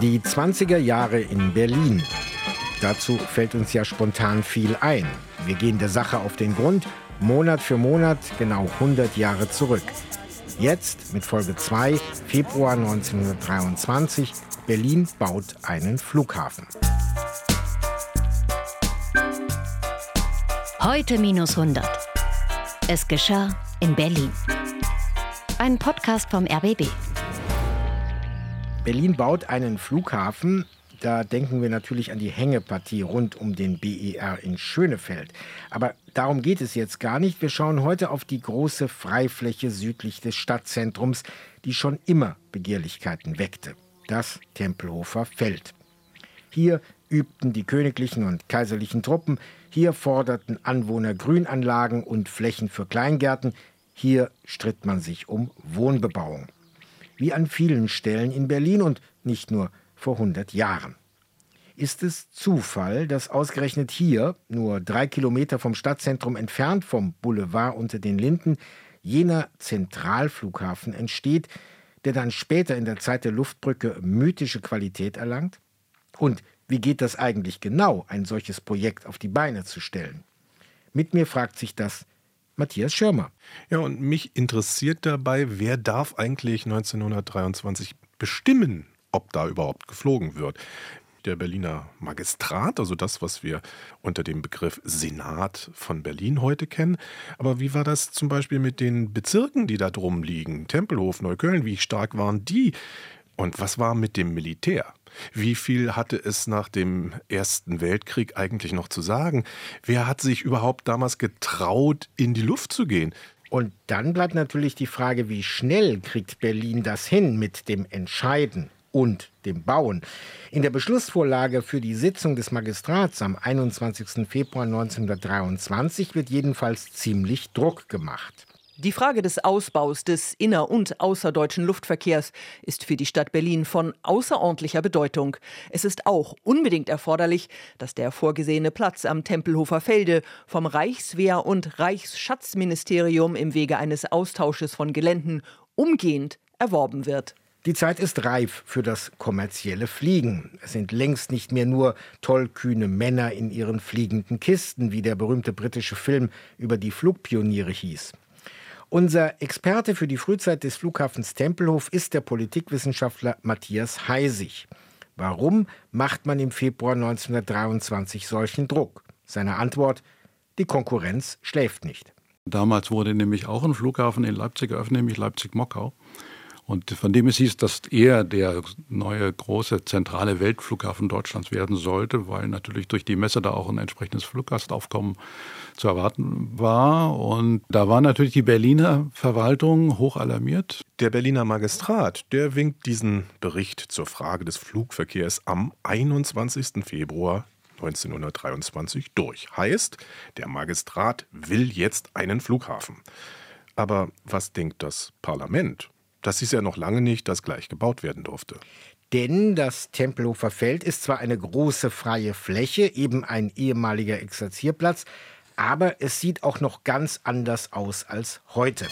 Die 20er Jahre in Berlin. Dazu fällt uns ja spontan viel ein. Wir gehen der Sache auf den Grund, Monat für Monat, genau 100 Jahre zurück. Jetzt mit Folge 2, Februar 1923, Berlin baut einen Flughafen. Heute minus 100. Es geschah in Berlin. Ein Podcast vom RBB. Berlin baut einen Flughafen. Da denken wir natürlich an die Hängepartie rund um den BER in Schönefeld. Aber darum geht es jetzt gar nicht. Wir schauen heute auf die große Freifläche südlich des Stadtzentrums, die schon immer Begehrlichkeiten weckte. Das Tempelhofer Feld. Hier übten die königlichen und kaiserlichen Truppen, hier forderten Anwohner Grünanlagen und Flächen für Kleingärten, hier stritt man sich um Wohnbebauung wie an vielen Stellen in Berlin und nicht nur vor 100 Jahren. Ist es Zufall, dass ausgerechnet hier, nur drei Kilometer vom Stadtzentrum entfernt vom Boulevard unter den Linden, jener Zentralflughafen entsteht, der dann später in der Zeit der Luftbrücke mythische Qualität erlangt? Und wie geht das eigentlich genau, ein solches Projekt auf die Beine zu stellen? Mit mir fragt sich das Matthias Schirmer. Ja, und mich interessiert dabei, wer darf eigentlich 1923 bestimmen, ob da überhaupt geflogen wird? Der Berliner Magistrat, also das, was wir unter dem Begriff Senat von Berlin heute kennen. Aber wie war das zum Beispiel mit den Bezirken, die da drum liegen? Tempelhof, Neukölln, wie stark waren die? Und was war mit dem Militär? Wie viel hatte es nach dem Ersten Weltkrieg eigentlich noch zu sagen? Wer hat sich überhaupt damals getraut, in die Luft zu gehen? Und dann bleibt natürlich die Frage, wie schnell kriegt Berlin das hin mit dem Entscheiden und dem Bauen. In der Beschlussvorlage für die Sitzung des Magistrats am 21. Februar 1923 wird jedenfalls ziemlich Druck gemacht. Die Frage des Ausbaus des inner- und außerdeutschen Luftverkehrs ist für die Stadt Berlin von außerordentlicher Bedeutung. Es ist auch unbedingt erforderlich, dass der vorgesehene Platz am Tempelhofer Felde vom Reichswehr- und Reichsschatzministerium im Wege eines Austausches von Geländen umgehend erworben wird. Die Zeit ist reif für das kommerzielle Fliegen. Es sind längst nicht mehr nur tollkühne Männer in ihren fliegenden Kisten, wie der berühmte britische Film über die Flugpioniere hieß. Unser Experte für die Frühzeit des Flughafens Tempelhof ist der Politikwissenschaftler Matthias Heisig. Warum macht man im Februar 1923 solchen Druck? Seine Antwort: Die Konkurrenz schläft nicht. Damals wurde nämlich auch ein Flughafen in Leipzig eröffnet, nämlich Leipzig-Mockau. Und von dem es hieß, dass er der neue große zentrale Weltflughafen Deutschlands werden sollte, weil natürlich durch die Messe da auch ein entsprechendes Fluggastaufkommen zu erwarten war. Und da war natürlich die Berliner Verwaltung hoch alarmiert. Der Berliner Magistrat, der winkt diesen Bericht zur Frage des Flugverkehrs am 21. Februar 1923 durch. Heißt, der Magistrat will jetzt einen Flughafen. Aber was denkt das Parlament? Das ist ja noch lange nicht, dass gleich gebaut werden durfte. Denn das Tempelhofer Feld ist zwar eine große freie Fläche, eben ein ehemaliger Exerzierplatz, aber es sieht auch noch ganz anders aus als heute.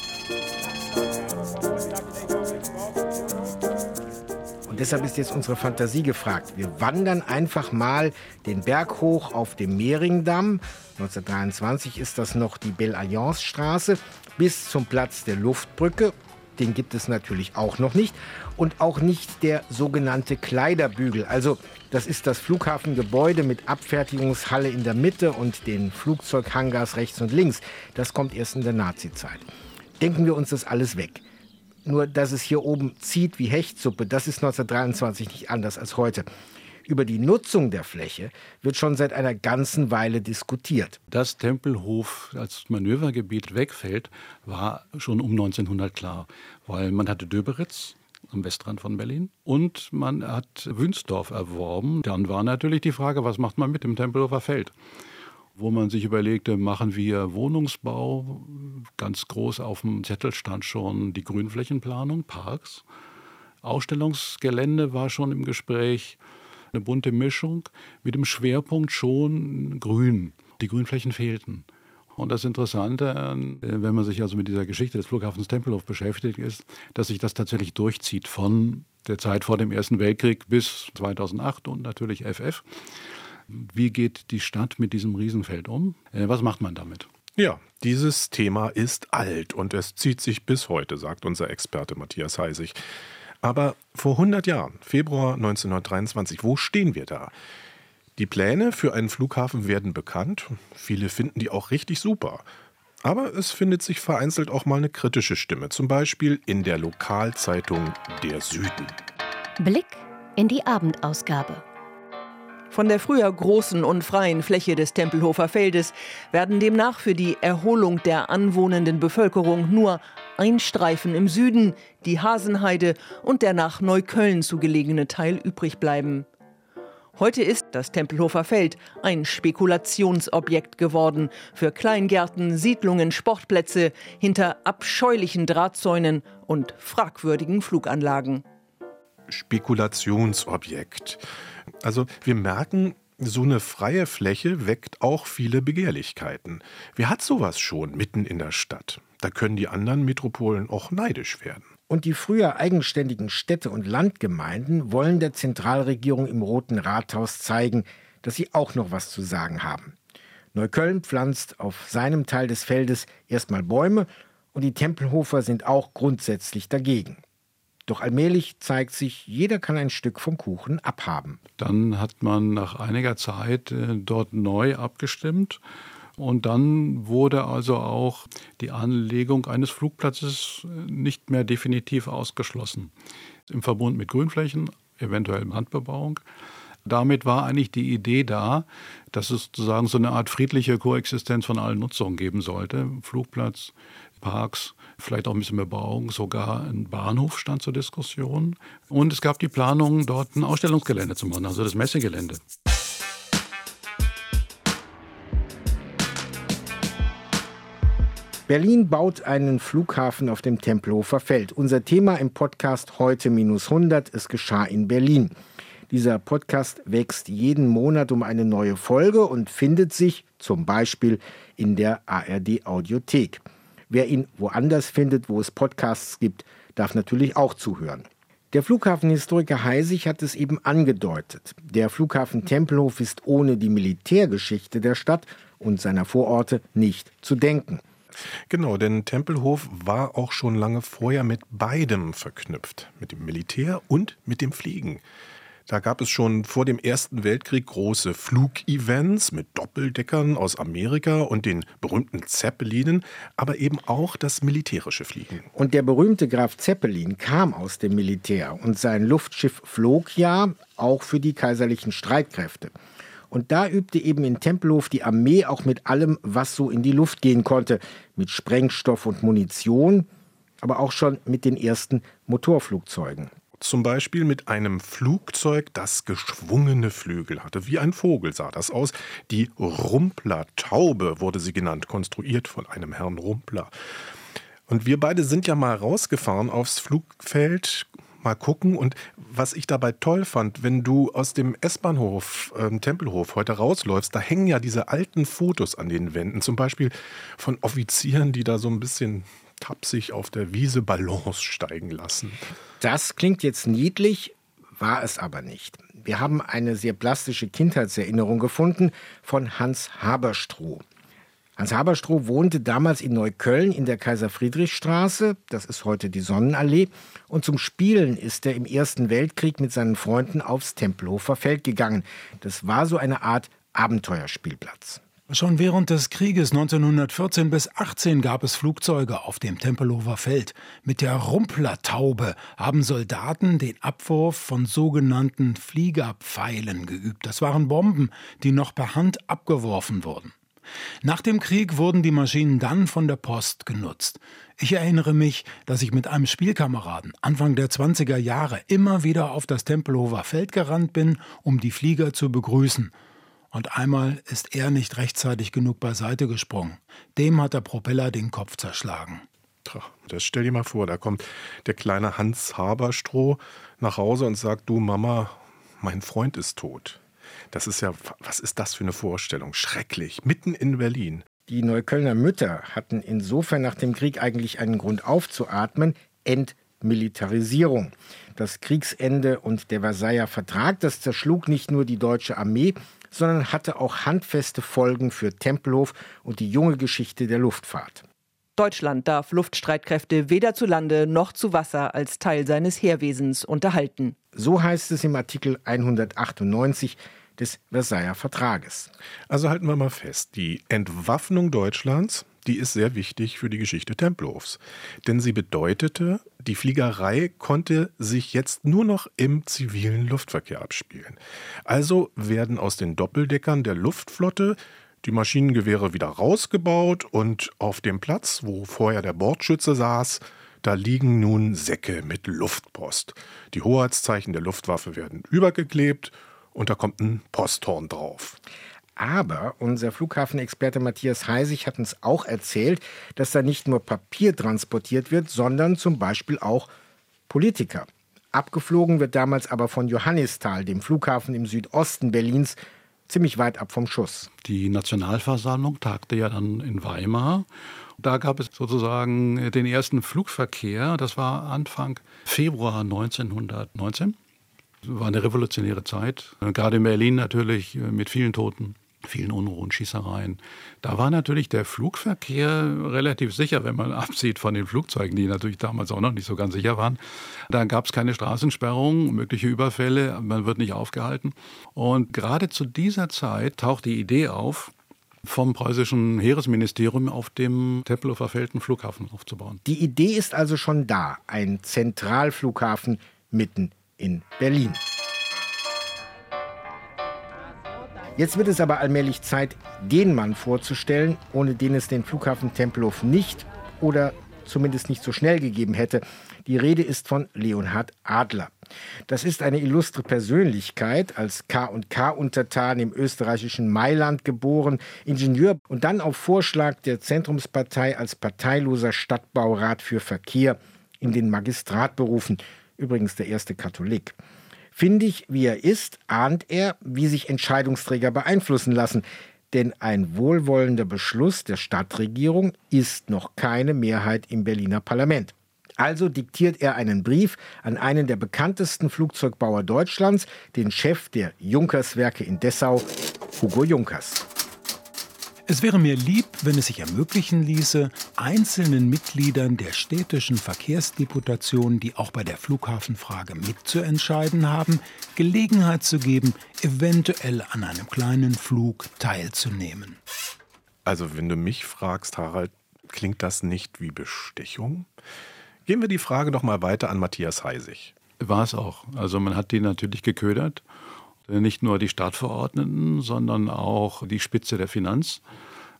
Und deshalb ist jetzt unsere Fantasie gefragt. Wir wandern einfach mal den Berg hoch auf dem Mehringdamm. 1923 ist das noch die Belle Alliance Straße bis zum Platz der Luftbrücke den gibt es natürlich auch noch nicht. Und auch nicht der sogenannte Kleiderbügel. Also das ist das Flughafengebäude mit Abfertigungshalle in der Mitte und den Flugzeughangars rechts und links. Das kommt erst in der Nazizeit. Denken wir uns das alles weg. Nur, dass es hier oben zieht wie Hechtsuppe, das ist 1923 nicht anders als heute über die Nutzung der Fläche wird schon seit einer ganzen Weile diskutiert. Dass Tempelhof als Manövergebiet wegfällt, war schon um 1900 klar, weil man hatte Döberitz am Westrand von Berlin und man hat Wünsdorf erworben. Dann war natürlich die Frage, was macht man mit dem Tempelhofer Feld? wo man sich überlegte, machen wir Wohnungsbau. Ganz groß auf dem Zettel stand schon die Grünflächenplanung, Parks. Ausstellungsgelände war schon im Gespräch eine bunte Mischung mit dem Schwerpunkt schon Grün. Die Grünflächen fehlten. Und das Interessante, äh, wenn man sich also mit dieser Geschichte des Flughafens Tempelhof beschäftigt, ist, dass sich das tatsächlich durchzieht von der Zeit vor dem Ersten Weltkrieg bis 2008 und natürlich FF. Wie geht die Stadt mit diesem Riesenfeld um? Äh, was macht man damit? Ja, dieses Thema ist alt und es zieht sich bis heute, sagt unser Experte Matthias Heisig. Aber vor 100 Jahren, Februar 1923, wo stehen wir da? Die Pläne für einen Flughafen werden bekannt. Viele finden die auch richtig super. Aber es findet sich vereinzelt auch mal eine kritische Stimme, zum Beispiel in der Lokalzeitung Der Süden. Blick in die Abendausgabe. Von der früher großen und freien Fläche des Tempelhofer Feldes werden demnach für die Erholung der anwohnenden Bevölkerung nur ein Streifen im Süden, die Hasenheide und der nach Neukölln zugelegene Teil übrig bleiben. Heute ist das Tempelhofer Feld ein Spekulationsobjekt geworden für Kleingärten, Siedlungen, Sportplätze hinter abscheulichen Drahtzäunen und fragwürdigen Fluganlagen. Spekulationsobjekt. Also wir merken, so eine freie Fläche weckt auch viele Begehrlichkeiten. Wer hat sowas schon mitten in der Stadt? Da können die anderen Metropolen auch neidisch werden. Und die früher eigenständigen Städte und Landgemeinden wollen der Zentralregierung im Roten Rathaus zeigen, dass sie auch noch was zu sagen haben. Neukölln pflanzt auf seinem Teil des Feldes erstmal Bäume und die Tempelhofer sind auch grundsätzlich dagegen. Doch allmählich zeigt sich, jeder kann ein Stück vom Kuchen abhaben. Dann hat man nach einiger Zeit äh, dort neu abgestimmt und dann wurde also auch die Anlegung eines Flugplatzes äh, nicht mehr definitiv ausgeschlossen. Im Verbund mit Grünflächen, eventuell Randbebauung. Damit war eigentlich die Idee da, dass es sozusagen so eine Art friedliche Koexistenz von allen Nutzungen geben sollte. Flugplatz, Parks, vielleicht auch ein bisschen Bebauung, sogar ein Bahnhof stand zur Diskussion. Und es gab die Planung, dort ein Ausstellungsgelände zu machen, also das Messegelände. Berlin baut einen Flughafen auf dem Tempelhofer Feld. Unser Thema im Podcast heute minus 100. Es geschah in Berlin. Dieser Podcast wächst jeden Monat um eine neue Folge und findet sich zum Beispiel in der ARD Audiothek. Wer ihn woanders findet, wo es Podcasts gibt, darf natürlich auch zuhören. Der Flughafenhistoriker Heisig hat es eben angedeutet. Der Flughafen Tempelhof ist ohne die Militärgeschichte der Stadt und seiner Vororte nicht zu denken. Genau, denn Tempelhof war auch schon lange vorher mit beidem verknüpft, mit dem Militär und mit dem Fliegen. Da gab es schon vor dem Ersten Weltkrieg große Flugevents mit Doppeldeckern aus Amerika und den berühmten Zeppelinen, aber eben auch das militärische Fliegen. Und der berühmte Graf Zeppelin kam aus dem Militär und sein Luftschiff flog ja auch für die kaiserlichen Streitkräfte. Und da übte eben in Tempelhof die Armee auch mit allem, was so in die Luft gehen konnte, mit Sprengstoff und Munition, aber auch schon mit den ersten Motorflugzeugen. Zum Beispiel mit einem Flugzeug, das geschwungene Flügel hatte. Wie ein Vogel sah das aus. Die Rumpler-Taube wurde sie genannt, konstruiert von einem Herrn Rumpler. Und wir beide sind ja mal rausgefahren aufs Flugfeld, mal gucken. Und was ich dabei toll fand, wenn du aus dem S-Bahnhof äh, Tempelhof heute rausläufst, da hängen ja diese alten Fotos an den Wänden, zum Beispiel von Offizieren, die da so ein bisschen tapsig auf der Wiese Balance steigen lassen. Das klingt jetzt niedlich, war es aber nicht. Wir haben eine sehr plastische Kindheitserinnerung gefunden von Hans Haberstroh. Hans Haberstroh wohnte damals in Neukölln in der Kaiser-Friedrich-Straße, das ist heute die Sonnenallee, und zum Spielen ist er im Ersten Weltkrieg mit seinen Freunden aufs Tempelhofer Feld gegangen. Das war so eine Art Abenteuerspielplatz. Schon während des Krieges 1914 bis 18 gab es Flugzeuge auf dem Tempelhofer Feld. Mit der Rumplertaube haben Soldaten den Abwurf von sogenannten Fliegerpfeilen geübt. Das waren Bomben, die noch per Hand abgeworfen wurden. Nach dem Krieg wurden die Maschinen dann von der Post genutzt. Ich erinnere mich, dass ich mit einem Spielkameraden Anfang der 20er Jahre immer wieder auf das Tempelhofer Feld gerannt bin, um die Flieger zu begrüßen. Und einmal ist er nicht rechtzeitig genug beiseite gesprungen. Dem hat der Propeller den Kopf zerschlagen. Das stell dir mal vor, da kommt der kleine Hans Haberstroh nach Hause und sagt, du Mama, mein Freund ist tot. Das ist ja, was ist das für eine Vorstellung? Schrecklich, mitten in Berlin. Die Neuköllner Mütter hatten insofern nach dem Krieg eigentlich einen Grund aufzuatmen, Entmilitarisierung. Das Kriegsende und der Versailler Vertrag, das zerschlug nicht nur die deutsche Armee, sondern hatte auch handfeste Folgen für Tempelhof und die junge Geschichte der Luftfahrt. Deutschland darf Luftstreitkräfte weder zu Lande noch zu Wasser als Teil seines Heerwesens unterhalten. So heißt es im Artikel 198 des Versailler Vertrages. Also halten wir mal fest, die Entwaffnung Deutschlands, die ist sehr wichtig für die Geschichte Tempelhofs. Denn sie bedeutete, die Fliegerei konnte sich jetzt nur noch im zivilen Luftverkehr abspielen. Also werden aus den Doppeldeckern der Luftflotte die Maschinengewehre wieder rausgebaut und auf dem Platz, wo vorher der Bordschütze saß, da liegen nun Säcke mit Luftpost. Die Hoheitszeichen der Luftwaffe werden übergeklebt und da kommt ein Posthorn drauf. Aber unser Flughafenexperte Matthias Heisig hat uns auch erzählt, dass da nicht nur Papier transportiert wird, sondern zum Beispiel auch Politiker. Abgeflogen wird damals aber von Johannisthal, dem Flughafen im Südosten Berlins, ziemlich weit ab vom Schuss. Die Nationalversammlung tagte ja dann in Weimar. Da gab es sozusagen den ersten Flugverkehr. Das war Anfang Februar 1919. Das war eine revolutionäre Zeit. Gerade in Berlin natürlich mit vielen Toten vielen Unruhen, Schießereien. Da war natürlich der Flugverkehr relativ sicher, wenn man absieht von den Flugzeugen, die natürlich damals auch noch nicht so ganz sicher waren. Da gab es keine Straßensperrung, mögliche Überfälle, man wird nicht aufgehalten. Und gerade zu dieser Zeit taucht die Idee auf, vom preußischen Heeresministerium auf dem Tempelhofer Feld einen Flughafen aufzubauen. Die Idee ist also schon da, ein Zentralflughafen mitten in Berlin. Jetzt wird es aber allmählich Zeit, den Mann vorzustellen, ohne den es den Flughafen Tempelhof nicht oder zumindest nicht so schnell gegeben hätte. Die Rede ist von Leonhard Adler. Das ist eine illustre Persönlichkeit, als K&K-Untertan im österreichischen Mailand geboren, Ingenieur und dann auf Vorschlag der Zentrumspartei als parteiloser Stadtbaurat für Verkehr in den Magistrat berufen. Übrigens der erste Katholik. Findig wie er ist, ahnt er, wie sich Entscheidungsträger beeinflussen lassen. Denn ein wohlwollender Beschluss der Stadtregierung ist noch keine Mehrheit im Berliner Parlament. Also diktiert er einen Brief an einen der bekanntesten Flugzeugbauer Deutschlands, den Chef der Junkerswerke in Dessau, Hugo Junkers. Es wäre mir lieb, wenn es sich ermöglichen ließe, einzelnen Mitgliedern der städtischen Verkehrsdeputation, die auch bei der Flughafenfrage mitzuentscheiden haben, Gelegenheit zu geben, eventuell an einem kleinen Flug teilzunehmen. Also wenn du mich fragst, Harald, klingt das nicht wie Bestechung? Gehen wir die Frage doch mal weiter an Matthias Heisig. War es auch. Also man hat die natürlich geködert nicht nur die Stadtverordneten, sondern auch die Spitze der Finanz,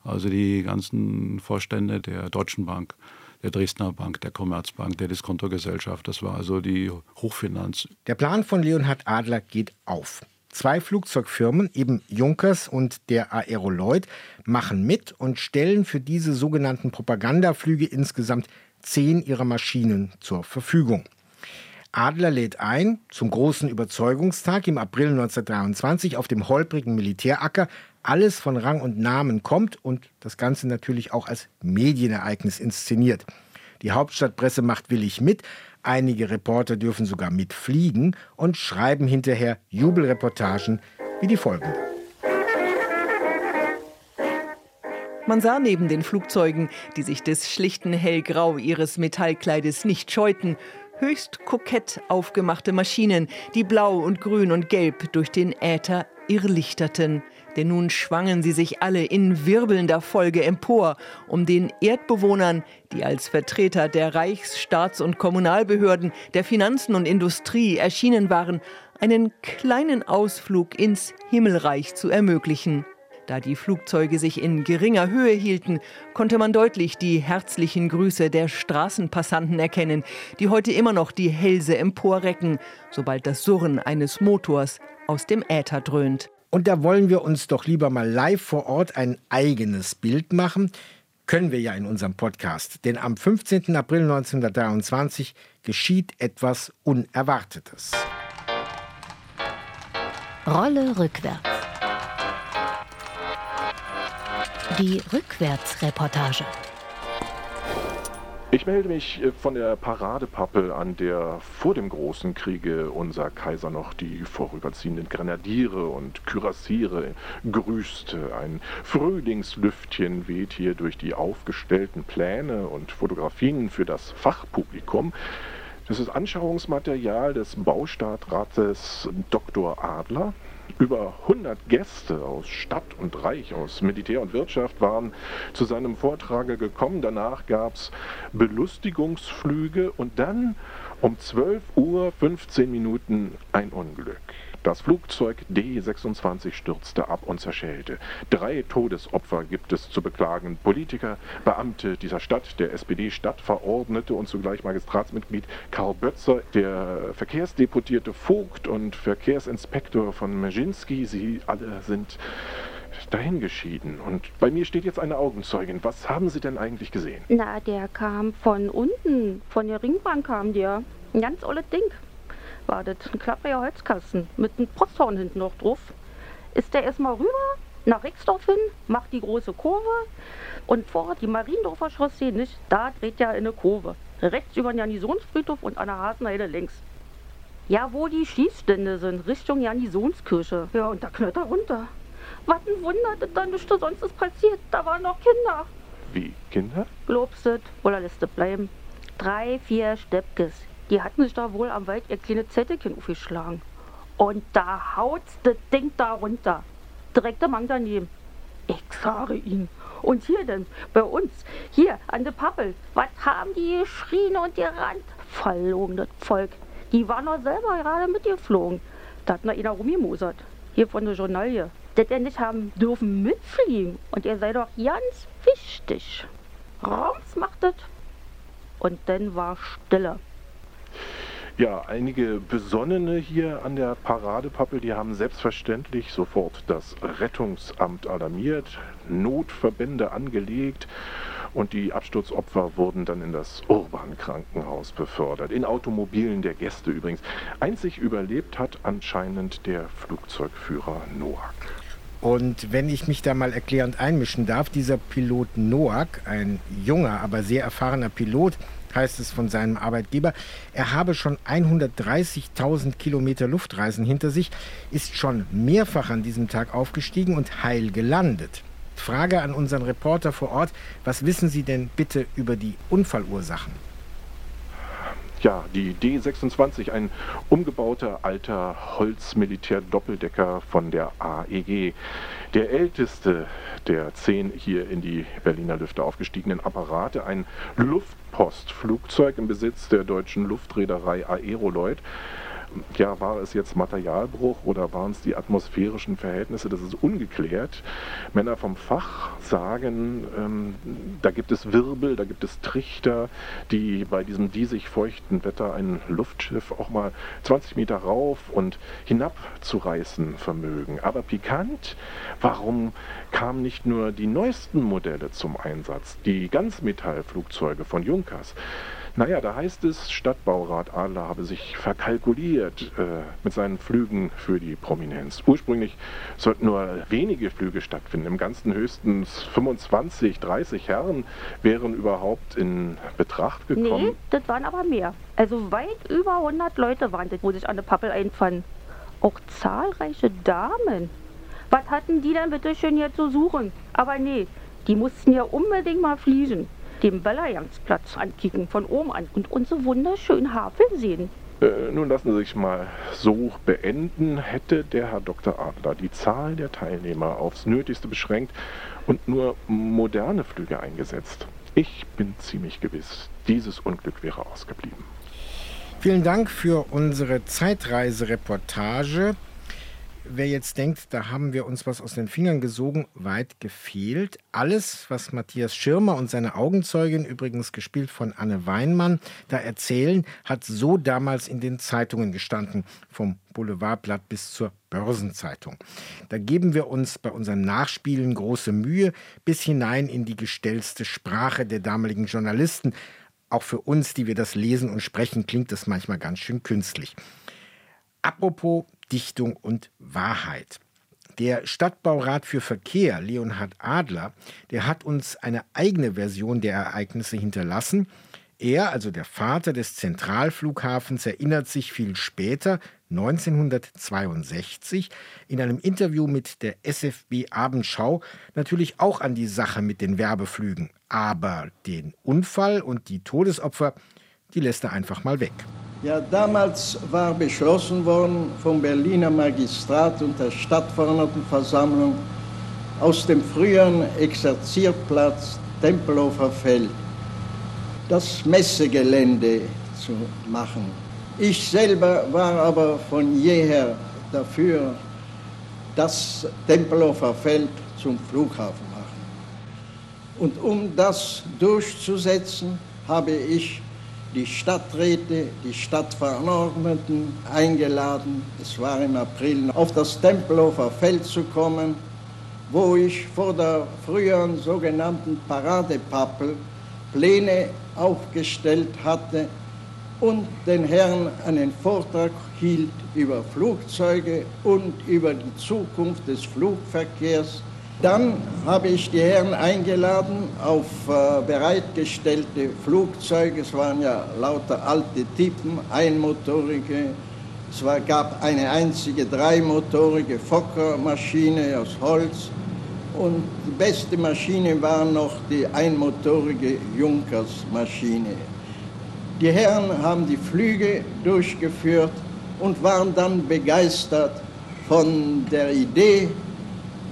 also die ganzen Vorstände der Deutschen Bank, der Dresdner Bank, der Commerzbank, der Diskontogesellschaft. Das war also die Hochfinanz. Der Plan von Leonhard Adler geht auf. Zwei Flugzeugfirmen, eben Junkers und der Aeroloid, machen mit und stellen für diese sogenannten Propagandaflüge insgesamt zehn ihrer Maschinen zur Verfügung. Adler lädt ein zum großen Überzeugungstag im April 1923 auf dem holprigen Militäracker. Alles von Rang und Namen kommt und das Ganze natürlich auch als Medienereignis inszeniert. Die Hauptstadtpresse macht willig mit, einige Reporter dürfen sogar mitfliegen und schreiben hinterher Jubelreportagen wie die folgende. Man sah neben den Flugzeugen, die sich des schlichten Hellgrau ihres Metallkleides nicht scheuten, höchst kokett aufgemachte Maschinen, die blau und grün und gelb durch den Äther irrlichterten. Denn nun schwangen sie sich alle in wirbelnder Folge empor, um den Erdbewohnern, die als Vertreter der Reichs-, Staats- und Kommunalbehörden, der Finanzen und Industrie erschienen waren, einen kleinen Ausflug ins Himmelreich zu ermöglichen. Da die Flugzeuge sich in geringer Höhe hielten, konnte man deutlich die herzlichen Grüße der Straßenpassanten erkennen, die heute immer noch die Hälse emporrecken, sobald das Surren eines Motors aus dem Äther dröhnt. Und da wollen wir uns doch lieber mal live vor Ort ein eigenes Bild machen. Können wir ja in unserem Podcast. Denn am 15. April 1923 geschieht etwas Unerwartetes. Rolle rückwärts. Die Rückwärtsreportage. Ich melde mich äh, von der Paradepappel, an der vor dem Großen Kriege unser Kaiser noch die vorüberziehenden Grenadiere und Kürassiere grüßte. Ein Frühlingslüftchen weht hier durch die aufgestellten Pläne und Fotografien für das Fachpublikum. Das ist Anschauungsmaterial des Baustaatrates Dr. Adler, über 100 Gäste aus Stadt und Reich, aus Militär und Wirtschaft waren zu seinem Vortrage gekommen. Danach gab es Belustigungsflüge und dann um 12 Uhr 15 Minuten ein Unglück. Das Flugzeug D-26 stürzte ab und zerschellte. Drei Todesopfer gibt es zu beklagen. Politiker, Beamte dieser Stadt, der SPD-Stadtverordnete und zugleich Magistratsmitglied Karl Bötzer, der Verkehrsdeputierte Vogt und Verkehrsinspektor von Meschinski, sie alle sind dahingeschieden. Und bei mir steht jetzt eine Augenzeugin. Was haben Sie denn eigentlich gesehen? Na, der kam von unten, von der Ringbahn kam der. Ein ganz olles Ding war das. Ein klappriger Holzkasten mit einem Posthorn hinten noch drauf. Ist der erstmal rüber, nach Rixdorf hin, macht die große Kurve und vor die Mariendorfer Chaussee nicht, da dreht er in eine Kurve. Rechts über den Janisonsfriedhof und an der Hasenheide links. Ja, wo die Schießstände sind, Richtung Janisonskirche. Ja, und da knallt er runter. Was ein Wunder, dass da nichts sonst ist passiert. Da waren noch Kinder. Wie, Kinder? Glaubst du, oder lässt es bleiben? Drei, vier Steppkes. Die hatten sich da wohl am Wald ihr kleine Zettelchen aufgeschlagen. Und da haut's das Ding da runter. Direkt am Mang daneben. Ich sage Ihnen. Und hier denn, bei uns, hier an der Pappel, was haben die geschrien und gerannt? Verlogen, das Volk. Die waren doch selber gerade mitgeflogen. Da hat noch einer rumgemosert. Hier von der Journalie. Das er nicht haben dürfen mitfliegen. Und er sei doch ganz wichtig. Rums macht das. Und dann war Stille. Ja, einige Besonnene hier an der Paradepappel, die haben selbstverständlich sofort das Rettungsamt alarmiert, Notverbände angelegt und die Absturzopfer wurden dann in das Urban-Krankenhaus befördert. In Automobilen der Gäste übrigens. Einzig überlebt hat anscheinend der Flugzeugführer Noack. Und wenn ich mich da mal erklärend einmischen darf, dieser Pilot Noack, ein junger, aber sehr erfahrener Pilot, heißt es von seinem Arbeitgeber, er habe schon 130.000 Kilometer Luftreisen hinter sich, ist schon mehrfach an diesem Tag aufgestiegen und heil gelandet. Frage an unseren Reporter vor Ort, was wissen Sie denn bitte über die Unfallursachen? Ja, die D26, ein umgebauter alter Holzmilitär-Doppeldecker von der AEG. Der älteste der zehn hier in die Berliner Lüfte aufgestiegenen Apparate, ein Luftpostflugzeug im Besitz der deutschen Luftreederei Aeroloid ja, war es jetzt Materialbruch oder waren es die atmosphärischen Verhältnisse? Das ist ungeklärt. Männer vom Fach sagen, ähm, da gibt es Wirbel, da gibt es Trichter, die bei diesem diesig feuchten Wetter ein Luftschiff auch mal 20 Meter rauf und hinab zu reißen vermögen. Aber pikant, warum kamen nicht nur die neuesten Modelle zum Einsatz, die Ganzmetallflugzeuge von Junkers? Naja, da heißt es, Stadtbaurat Adler habe sich verkalkuliert äh, mit seinen Flügen für die Prominenz. Ursprünglich sollten nur wenige Flüge stattfinden. Im Ganzen höchstens 25, 30 Herren wären überhaupt in Betracht gekommen. Nee, das waren aber mehr. Also weit über 100 Leute waren das, wo sich an der Pappel einfanden. Auch zahlreiche Damen. Was hatten die denn bitte schön hier zu suchen? Aber nee, die mussten ja unbedingt mal fliegen den Bellerjangsplatz ankicken von oben an und unsere wunderschönen Havel sehen. Äh, nun lassen Sie sich mal so beenden. Hätte der Herr Dr. Adler die Zahl der Teilnehmer aufs Nötigste beschränkt und nur moderne Flüge eingesetzt, ich bin ziemlich gewiss, dieses Unglück wäre ausgeblieben. Vielen Dank für unsere Zeitreisereportage wer jetzt denkt, da haben wir uns was aus den Fingern gesogen, weit gefehlt. Alles, was Matthias Schirmer und seine Augenzeugin, übrigens gespielt von Anne Weinmann, da erzählen, hat so damals in den Zeitungen gestanden, vom Boulevardblatt bis zur Börsenzeitung. Da geben wir uns bei unserem Nachspielen große Mühe bis hinein in die gestellste Sprache der damaligen Journalisten. Auch für uns, die wir das lesen und sprechen, klingt das manchmal ganz schön künstlich. Apropos Dichtung und Wahrheit. Der Stadtbaurat für Verkehr, Leonhard Adler, der hat uns eine eigene Version der Ereignisse hinterlassen. Er, also der Vater des Zentralflughafens, erinnert sich viel später, 1962, in einem Interview mit der SFB Abendschau natürlich auch an die Sache mit den Werbeflügen. Aber den Unfall und die Todesopfer, die lässt er einfach mal weg. Ja, damals war beschlossen worden vom Berliner Magistrat und der Stadtverordnetenversammlung aus dem früheren Exerzierplatz Tempelhofer Feld das Messegelände zu machen. Ich selber war aber von jeher dafür, das Tempelhofer Feld zum Flughafen machen. Und um das durchzusetzen, habe ich die Stadträte, die Stadtverordneten eingeladen, es war im April, auf das Tempelhofer Feld zu kommen, wo ich vor der früheren sogenannten Paradepappel Pläne aufgestellt hatte und den Herrn einen Vortrag hielt über Flugzeuge und über die Zukunft des Flugverkehrs dann habe ich die Herren eingeladen auf äh, bereitgestellte Flugzeuge. Es waren ja lauter alte Typen, einmotorige. Es gab eine einzige dreimotorige Fokker-Maschine aus Holz. Und die beste Maschine war noch die einmotorige Junkers-Maschine. Die Herren haben die Flüge durchgeführt und waren dann begeistert von der Idee,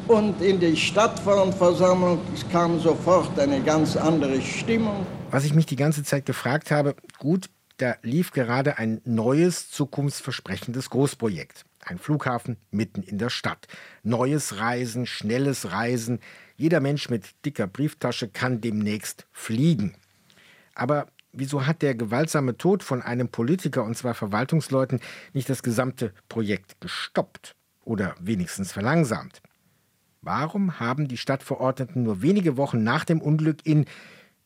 und in die Stadtversammlung kam sofort eine ganz andere Stimmung. Was ich mich die ganze Zeit gefragt habe, gut, da lief gerade ein neues, zukunftsversprechendes Großprojekt. Ein Flughafen mitten in der Stadt. Neues Reisen, schnelles Reisen. Jeder Mensch mit dicker Brieftasche kann demnächst fliegen. Aber wieso hat der gewaltsame Tod von einem Politiker und zwar Verwaltungsleuten nicht das gesamte Projekt gestoppt oder wenigstens verlangsamt? Warum haben die Stadtverordneten nur wenige Wochen nach dem Unglück in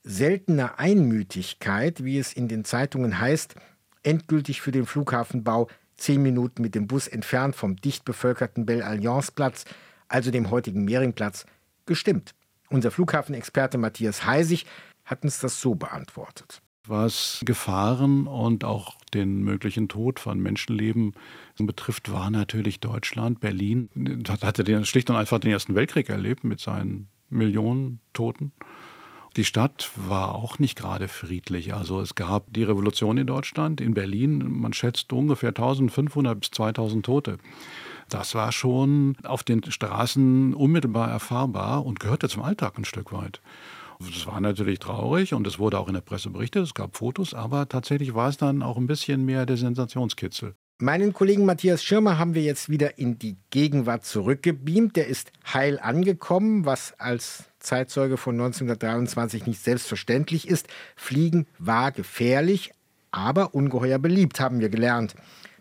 seltener Einmütigkeit, wie es in den Zeitungen heißt, endgültig für den Flughafenbau zehn Minuten mit dem Bus entfernt vom dicht bevölkerten Belle Alliance Platz, also dem heutigen Mehringplatz, gestimmt? Unser Flughafenexperte Matthias Heisig hat uns das so beantwortet was Gefahren und auch den möglichen Tod von Menschenleben betrifft, war natürlich Deutschland, Berlin. Hatte den, schlicht und einfach den Ersten Weltkrieg erlebt mit seinen Millionen Toten. Die Stadt war auch nicht gerade friedlich. Also es gab die Revolution in Deutschland, in Berlin, man schätzt ungefähr 1500 bis 2000 Tote. Das war schon auf den Straßen unmittelbar erfahrbar und gehörte zum Alltag ein Stück weit. Das war natürlich traurig und es wurde auch in der Presse berichtet, es gab Fotos, aber tatsächlich war es dann auch ein bisschen mehr der Sensationskitzel. Meinen Kollegen Matthias Schirmer haben wir jetzt wieder in die Gegenwart zurückgebeamt. Der ist heil angekommen, was als Zeitzeuge von 1923 nicht selbstverständlich ist. Fliegen war gefährlich, aber ungeheuer beliebt, haben wir gelernt.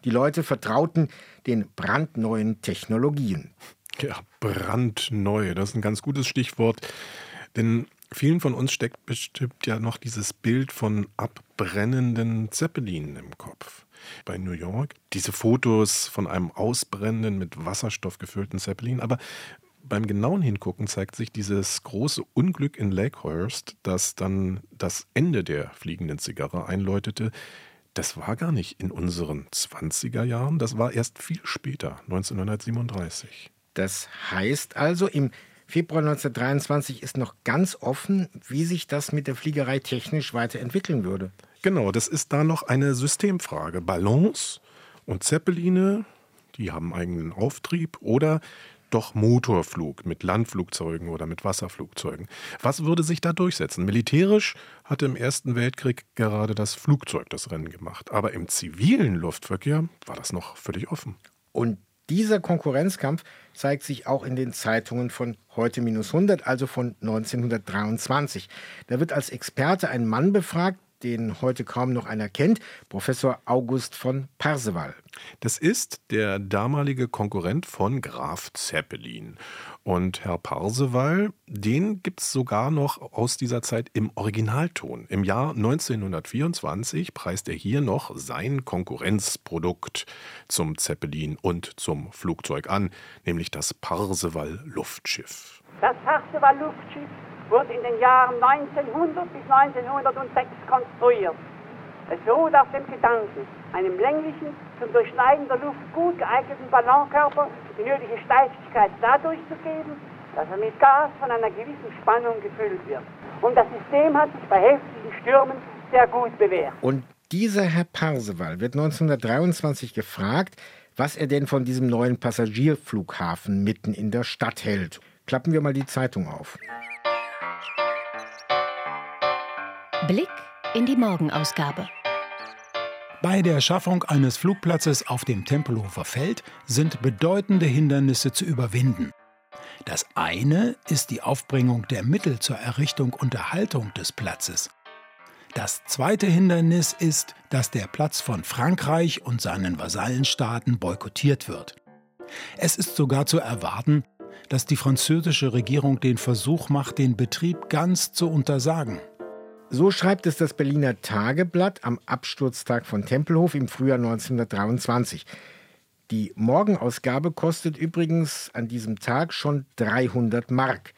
Die Leute vertrauten den brandneuen Technologien. Ja, brandneu, das ist ein ganz gutes Stichwort. Denn Vielen von uns steckt bestimmt ja noch dieses Bild von abbrennenden Zeppelinen im Kopf. Bei New York diese Fotos von einem ausbrennenden, mit Wasserstoff gefüllten Zeppelin. Aber beim genauen Hingucken zeigt sich dieses große Unglück in Lakehurst, das dann das Ende der fliegenden Zigarre einläutete. Das war gar nicht in unseren 20er Jahren, das war erst viel später, 1937. Das heißt also, im Februar 1923 ist noch ganz offen, wie sich das mit der Fliegerei technisch weiterentwickeln würde. Genau, das ist da noch eine Systemfrage. Ballons und Zeppeline, die haben eigenen Auftrieb oder doch Motorflug mit Landflugzeugen oder mit Wasserflugzeugen. Was würde sich da durchsetzen? Militärisch hatte im Ersten Weltkrieg gerade das Flugzeug das Rennen gemacht, aber im zivilen Luftverkehr war das noch völlig offen. Und dieser Konkurrenzkampf zeigt sich auch in den Zeitungen von heute minus 100, also von 1923. Da wird als Experte ein Mann befragt, den heute kaum noch einer kennt, Professor August von Parseval. Das ist der damalige Konkurrent von Graf Zeppelin. Und Herr Parseval, den gibt es sogar noch aus dieser Zeit im Originalton. Im Jahr 1924 preist er hier noch sein Konkurrenzprodukt zum Zeppelin und zum Flugzeug an, nämlich das Parseval Luftschiff. Das Parseval Luftschiff wurde in den Jahren 1900 bis 1906 konstruiert. Es beruht auf dem Gedanken, einem länglichen, zum Durchschneiden der Luft gut geeigneten Ballonkörper die nötige Steifigkeit dadurch zu geben, dass er mit Gas von einer gewissen Spannung gefüllt wird. Und das System hat sich bei heftigen Stürmen sehr gut bewährt. Und dieser Herr Parseval wird 1923 gefragt, was er denn von diesem neuen Passagierflughafen mitten in der Stadt hält. Klappen wir mal die Zeitung auf. Blick in die Morgenausgabe. Bei der Schaffung eines Flugplatzes auf dem Tempelhofer Feld sind bedeutende Hindernisse zu überwinden. Das eine ist die Aufbringung der Mittel zur Errichtung und Erhaltung des Platzes. Das zweite Hindernis ist, dass der Platz von Frankreich und seinen Vasallenstaaten boykottiert wird. Es ist sogar zu erwarten, dass die französische Regierung den Versuch macht, den Betrieb ganz zu untersagen. So schreibt es das Berliner Tageblatt am Absturztag von Tempelhof im Frühjahr 1923. Die Morgenausgabe kostet übrigens an diesem Tag schon 300 Mark.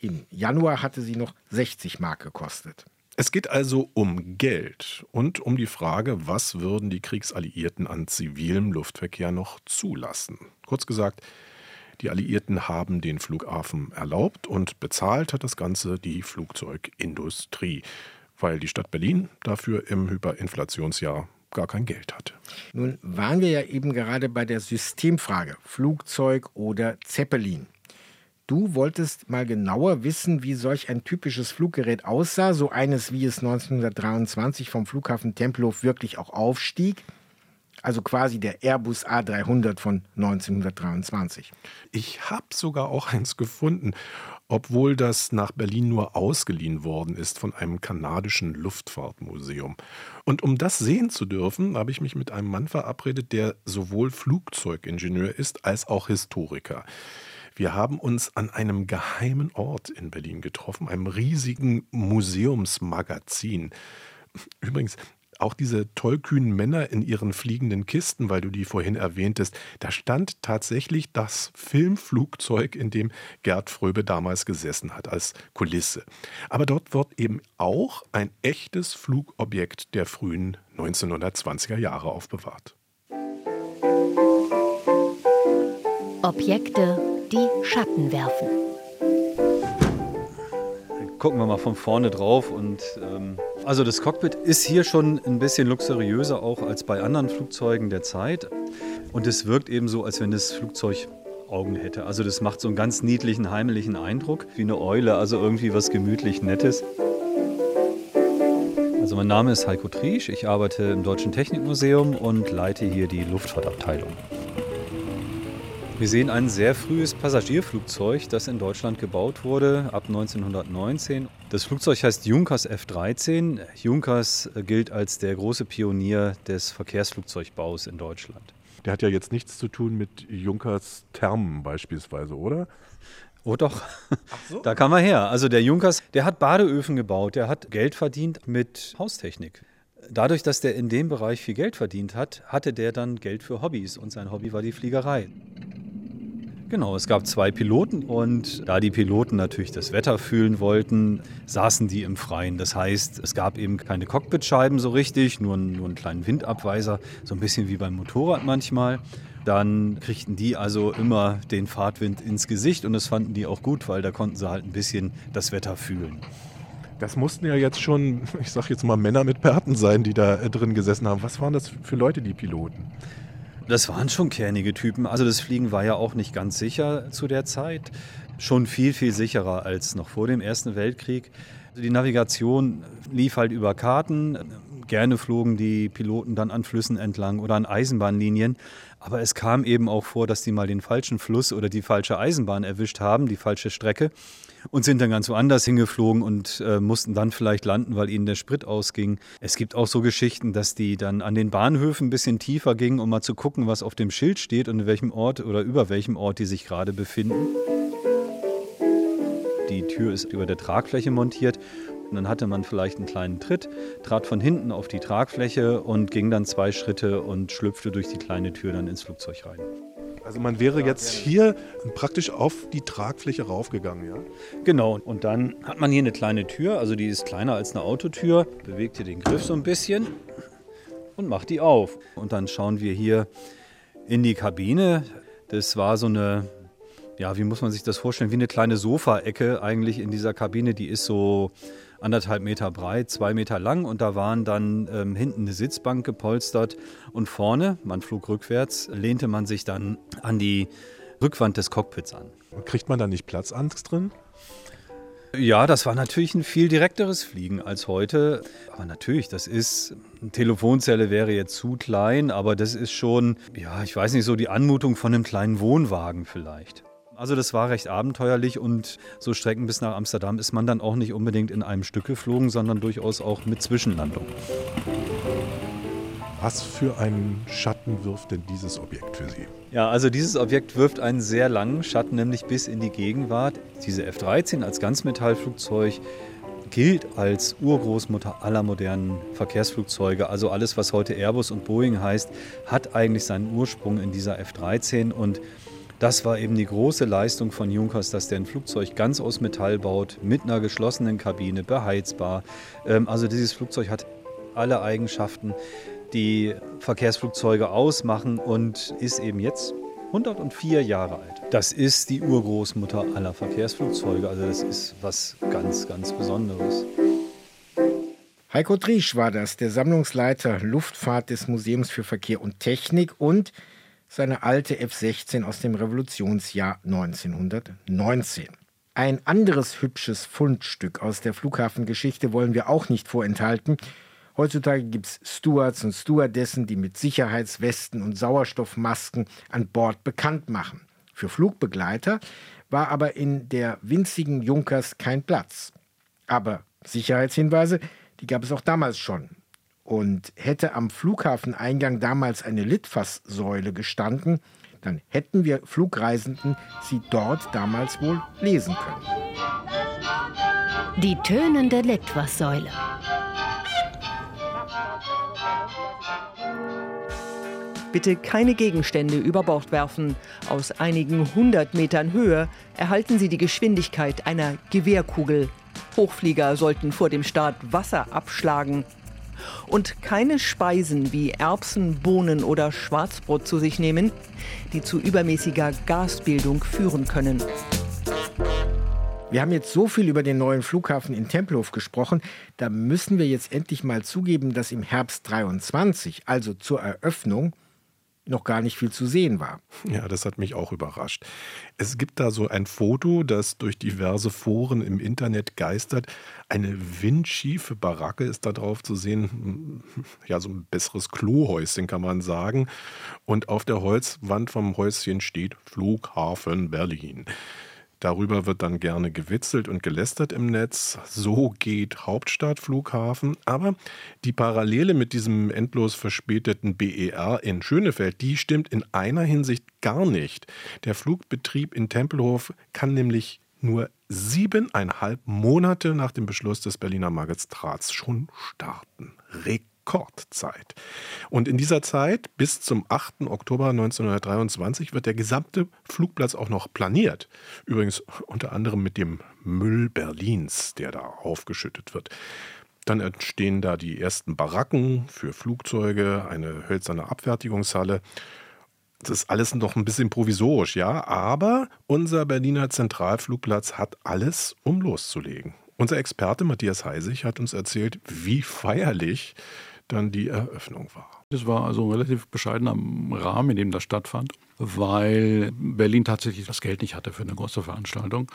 Im Januar hatte sie noch 60 Mark gekostet. Es geht also um Geld und um die Frage, was würden die Kriegsalliierten an zivilem Luftverkehr noch zulassen. Kurz gesagt, die Alliierten haben den Flughafen erlaubt und bezahlt hat das Ganze die Flugzeugindustrie, weil die Stadt Berlin dafür im Hyperinflationsjahr gar kein Geld hatte. Nun waren wir ja eben gerade bei der Systemfrage Flugzeug oder Zeppelin. Du wolltest mal genauer wissen, wie solch ein typisches Fluggerät aussah, so eines, wie es 1923 vom Flughafen Tempelhof wirklich auch aufstieg also quasi der Airbus A300 von 1923. Ich habe sogar auch eins gefunden, obwohl das nach Berlin nur ausgeliehen worden ist von einem kanadischen Luftfahrtmuseum. Und um das sehen zu dürfen, habe ich mich mit einem Mann verabredet, der sowohl Flugzeugingenieur ist als auch Historiker. Wir haben uns an einem geheimen Ort in Berlin getroffen, einem riesigen Museumsmagazin. Übrigens, auch diese tollkühnen Männer in ihren fliegenden Kisten, weil du die vorhin erwähntest, da stand tatsächlich das Filmflugzeug, in dem Gerd Fröbe damals gesessen hat, als Kulisse. Aber dort wird eben auch ein echtes Flugobjekt der frühen 1920er Jahre aufbewahrt. Objekte, die Schatten werfen. Gucken wir mal von vorne drauf und ähm also das Cockpit ist hier schon ein bisschen luxuriöser auch als bei anderen Flugzeugen der Zeit. Und es wirkt eben so, als wenn das Flugzeug Augen hätte. Also das macht so einen ganz niedlichen, heimlichen Eindruck, wie eine Eule, also irgendwie was gemütlich Nettes. Also mein Name ist Heiko Triesch, ich arbeite im Deutschen Technikmuseum und leite hier die Luftfahrtabteilung. Wir sehen ein sehr frühes Passagierflugzeug, das in Deutschland gebaut wurde, ab 1919. Das Flugzeug heißt Junkers F-13. Junkers gilt als der große Pionier des Verkehrsflugzeugbaus in Deutschland. Der hat ja jetzt nichts zu tun mit Junkers Thermen beispielsweise, oder? Oh doch, so. da kam er her. Also der Junkers, der hat Badeöfen gebaut, der hat Geld verdient mit Haustechnik. Dadurch, dass der in dem Bereich viel Geld verdient hat, hatte der dann Geld für Hobbys und sein Hobby war die Fliegerei. Genau, es gab zwei Piloten und da die Piloten natürlich das Wetter fühlen wollten, saßen die im Freien. Das heißt, es gab eben keine Cockpitscheiben so richtig, nur, nur einen kleinen Windabweiser, so ein bisschen wie beim Motorrad manchmal. Dann kriegten die also immer den Fahrtwind ins Gesicht und das fanden die auch gut, weil da konnten sie halt ein bisschen das Wetter fühlen. Das mussten ja jetzt schon, ich sag jetzt mal Männer mit Bärten sein, die da äh, drin gesessen haben. Was waren das für Leute, die Piloten? Das waren schon kernige Typen. Also das Fliegen war ja auch nicht ganz sicher zu der Zeit. Schon viel, viel sicherer als noch vor dem Ersten Weltkrieg. Also die Navigation lief halt über Karten. Gerne flogen die Piloten dann an Flüssen entlang oder an Eisenbahnlinien. Aber es kam eben auch vor, dass die mal den falschen Fluss oder die falsche Eisenbahn erwischt haben, die falsche Strecke und sind dann ganz woanders hingeflogen und äh, mussten dann vielleicht landen, weil ihnen der Sprit ausging. Es gibt auch so Geschichten, dass die dann an den Bahnhöfen ein bisschen tiefer gingen, um mal zu gucken, was auf dem Schild steht und in welchem Ort oder über welchem Ort die sich gerade befinden. Die Tür ist über der Tragfläche montiert und dann hatte man vielleicht einen kleinen Tritt, trat von hinten auf die Tragfläche und ging dann zwei Schritte und schlüpfte durch die kleine Tür dann ins Flugzeug rein. Also man wäre jetzt hier praktisch auf die Tragfläche raufgegangen, ja? Genau. Und dann hat man hier eine kleine Tür, also die ist kleiner als eine Autotür, bewegt hier den Griff so ein bisschen und macht die auf. Und dann schauen wir hier in die Kabine. Das war so eine, ja, wie muss man sich das vorstellen, wie eine kleine Sofaecke eigentlich in dieser Kabine. Die ist so anderthalb Meter breit, zwei Meter lang und da waren dann ähm, hinten eine Sitzbank gepolstert und vorne, man flog rückwärts, lehnte man sich dann an die Rückwand des Cockpits an. Kriegt man da nicht Platzangst drin? Ja, das war natürlich ein viel direkteres Fliegen als heute. Aber natürlich, das ist, eine Telefonzelle wäre jetzt zu klein, aber das ist schon, ja, ich weiß nicht, so die Anmutung von einem kleinen Wohnwagen vielleicht. Also das war recht abenteuerlich und so Strecken bis nach Amsterdam ist man dann auch nicht unbedingt in einem Stück geflogen, sondern durchaus auch mit Zwischenlandung. Was für einen Schatten wirft denn dieses Objekt für Sie? Ja, also dieses Objekt wirft einen sehr langen Schatten, nämlich bis in die Gegenwart. Diese F-13 als Ganzmetallflugzeug gilt als Urgroßmutter aller modernen Verkehrsflugzeuge. Also alles, was heute Airbus und Boeing heißt, hat eigentlich seinen Ursprung in dieser F-13 und das war eben die große Leistung von Junkers, dass der ein Flugzeug ganz aus Metall baut, mit einer geschlossenen Kabine, beheizbar. Ähm, also dieses Flugzeug hat alle Eigenschaften, die Verkehrsflugzeuge ausmachen und ist eben jetzt 104 Jahre alt. Das ist die Urgroßmutter aller Verkehrsflugzeuge. Also das ist was ganz, ganz Besonderes. Heiko Triesch war das, der Sammlungsleiter Luftfahrt des Museums für Verkehr und Technik und seine alte F-16 aus dem Revolutionsjahr 1919. Ein anderes hübsches Fundstück aus der Flughafengeschichte wollen wir auch nicht vorenthalten. Heutzutage gibt es Stewards und Stewardessen, die mit Sicherheitswesten und Sauerstoffmasken an Bord bekannt machen. Für Flugbegleiter war aber in der winzigen Junkers kein Platz. Aber Sicherheitshinweise, die gab es auch damals schon. Und hätte am Flughafeneingang damals eine Litfaßsäule gestanden, dann hätten wir Flugreisenden sie dort damals wohl lesen können. Die tönende Litfaßsäule. Bitte keine Gegenstände über Bord werfen. Aus einigen hundert Metern Höhe erhalten Sie die Geschwindigkeit einer Gewehrkugel. Hochflieger sollten vor dem Start Wasser abschlagen und keine Speisen wie Erbsen, Bohnen oder Schwarzbrot zu sich nehmen, die zu übermäßiger Gasbildung führen können. Wir haben jetzt so viel über den neuen Flughafen in Tempelhof gesprochen, da müssen wir jetzt endlich mal zugeben, dass im Herbst 23, also zur Eröffnung, noch gar nicht viel zu sehen war. Ja, das hat mich auch überrascht. Es gibt da so ein Foto, das durch diverse Foren im Internet geistert. Eine windschiefe Baracke ist da drauf zu sehen. Ja, so ein besseres Klohäuschen kann man sagen. Und auf der Holzwand vom Häuschen steht Flughafen Berlin. Darüber wird dann gerne gewitzelt und gelästert im Netz. So geht Hauptstadtflughafen. Aber die Parallele mit diesem endlos verspäteten BER in Schönefeld, die stimmt in einer Hinsicht gar nicht. Der Flugbetrieb in Tempelhof kann nämlich nur siebeneinhalb Monate nach dem Beschluss des Berliner Magistrats schon starten. Rekord. Rekordzeit. Und in dieser Zeit, bis zum 8. Oktober 1923, wird der gesamte Flugplatz auch noch planiert. Übrigens unter anderem mit dem Müll Berlins, der da aufgeschüttet wird. Dann entstehen da die ersten Baracken für Flugzeuge, eine hölzerne Abfertigungshalle. Das ist alles noch ein bisschen provisorisch, ja, aber unser Berliner Zentralflugplatz hat alles, um loszulegen. Unser Experte Matthias Heisig hat uns erzählt, wie feierlich dann die Eröffnung war. Das war also ein relativ bescheidener Rahmen, in dem das stattfand, weil Berlin tatsächlich das Geld nicht hatte für eine große Veranstaltung.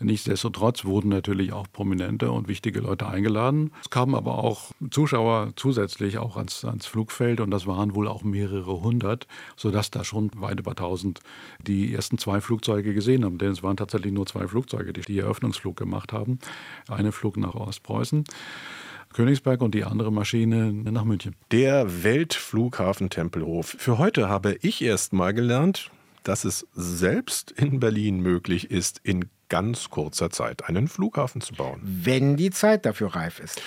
Nichtsdestotrotz wurden natürlich auch prominente und wichtige Leute eingeladen. Es kamen aber auch Zuschauer zusätzlich auch ans, ans Flugfeld und das waren wohl auch mehrere hundert, sodass da schon weit über tausend die ersten zwei Flugzeuge gesehen haben. Denn es waren tatsächlich nur zwei Flugzeuge, die die Eröffnungsflug gemacht haben. Eine Flug nach Ostpreußen. Königsberg und die andere Maschine nach München. Der Weltflughafen Tempelhof. Für heute habe ich erst mal gelernt, dass es selbst in Berlin möglich ist, in ganz kurzer Zeit einen Flughafen zu bauen. Wenn die Zeit dafür reif ist.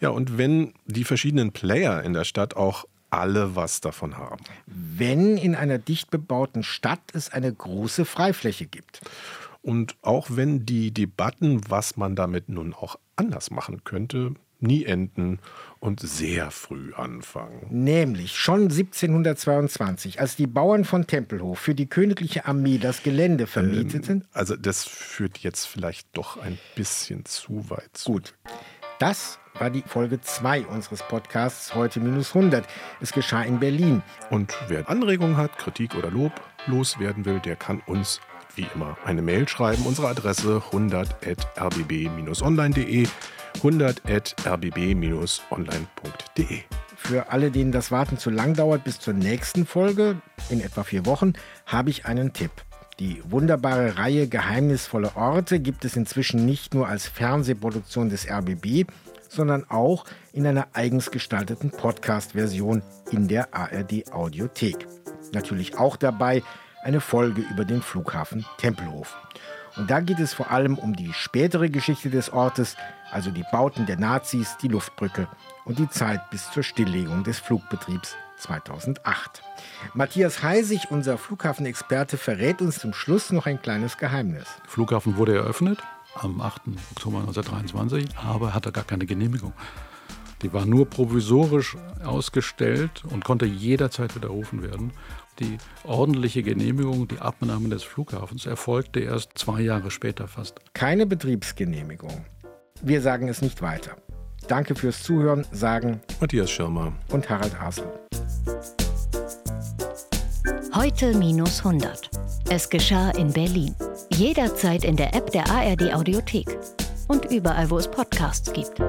Ja, und wenn die verschiedenen Player in der Stadt auch alle was davon haben. Wenn in einer dicht bebauten Stadt es eine große Freifläche gibt. Und auch wenn die Debatten, was man damit nun auch anders machen könnte, nie enden und sehr früh anfangen. Nämlich schon 1722, als die Bauern von Tempelhof für die königliche Armee das Gelände vermieteten. Ähm, also das führt jetzt vielleicht doch ein bisschen zu weit. Zu. Gut. Das war die Folge 2 unseres Podcasts heute minus 100. Es geschah in Berlin. Und wer Anregungen hat, Kritik oder Lob loswerden will, der kann uns wie immer eine Mail schreiben. Unsere Adresse 100.rbb-online.de 100.rbb-online.de. Für alle, denen das Warten zu lang dauert bis zur nächsten Folge, in etwa vier Wochen, habe ich einen Tipp. Die wunderbare Reihe Geheimnisvolle Orte gibt es inzwischen nicht nur als Fernsehproduktion des RBB, sondern auch in einer eigens gestalteten Podcast-Version in der ARD Audiothek. Natürlich auch dabei eine Folge über den Flughafen Tempelhof. Und da geht es vor allem um die spätere Geschichte des Ortes, also die Bauten der Nazis, die Luftbrücke und die Zeit bis zur Stilllegung des Flugbetriebs 2008. Matthias Heisig, unser Flughafenexperte, verrät uns zum Schluss noch ein kleines Geheimnis. Der Flughafen wurde eröffnet am 8. Oktober 1923, aber hatte gar keine Genehmigung. Die war nur provisorisch ausgestellt und konnte jederzeit widerrufen werden. Die ordentliche Genehmigung, die Abnahme des Flughafens erfolgte erst zwei Jahre später fast. Keine Betriebsgenehmigung. Wir sagen es nicht weiter. Danke fürs Zuhören, sagen Matthias Schirmer und Harald Hasel. Heute minus 100. Es geschah in Berlin. Jederzeit in der App der ARD Audiothek und überall, wo es Podcasts gibt.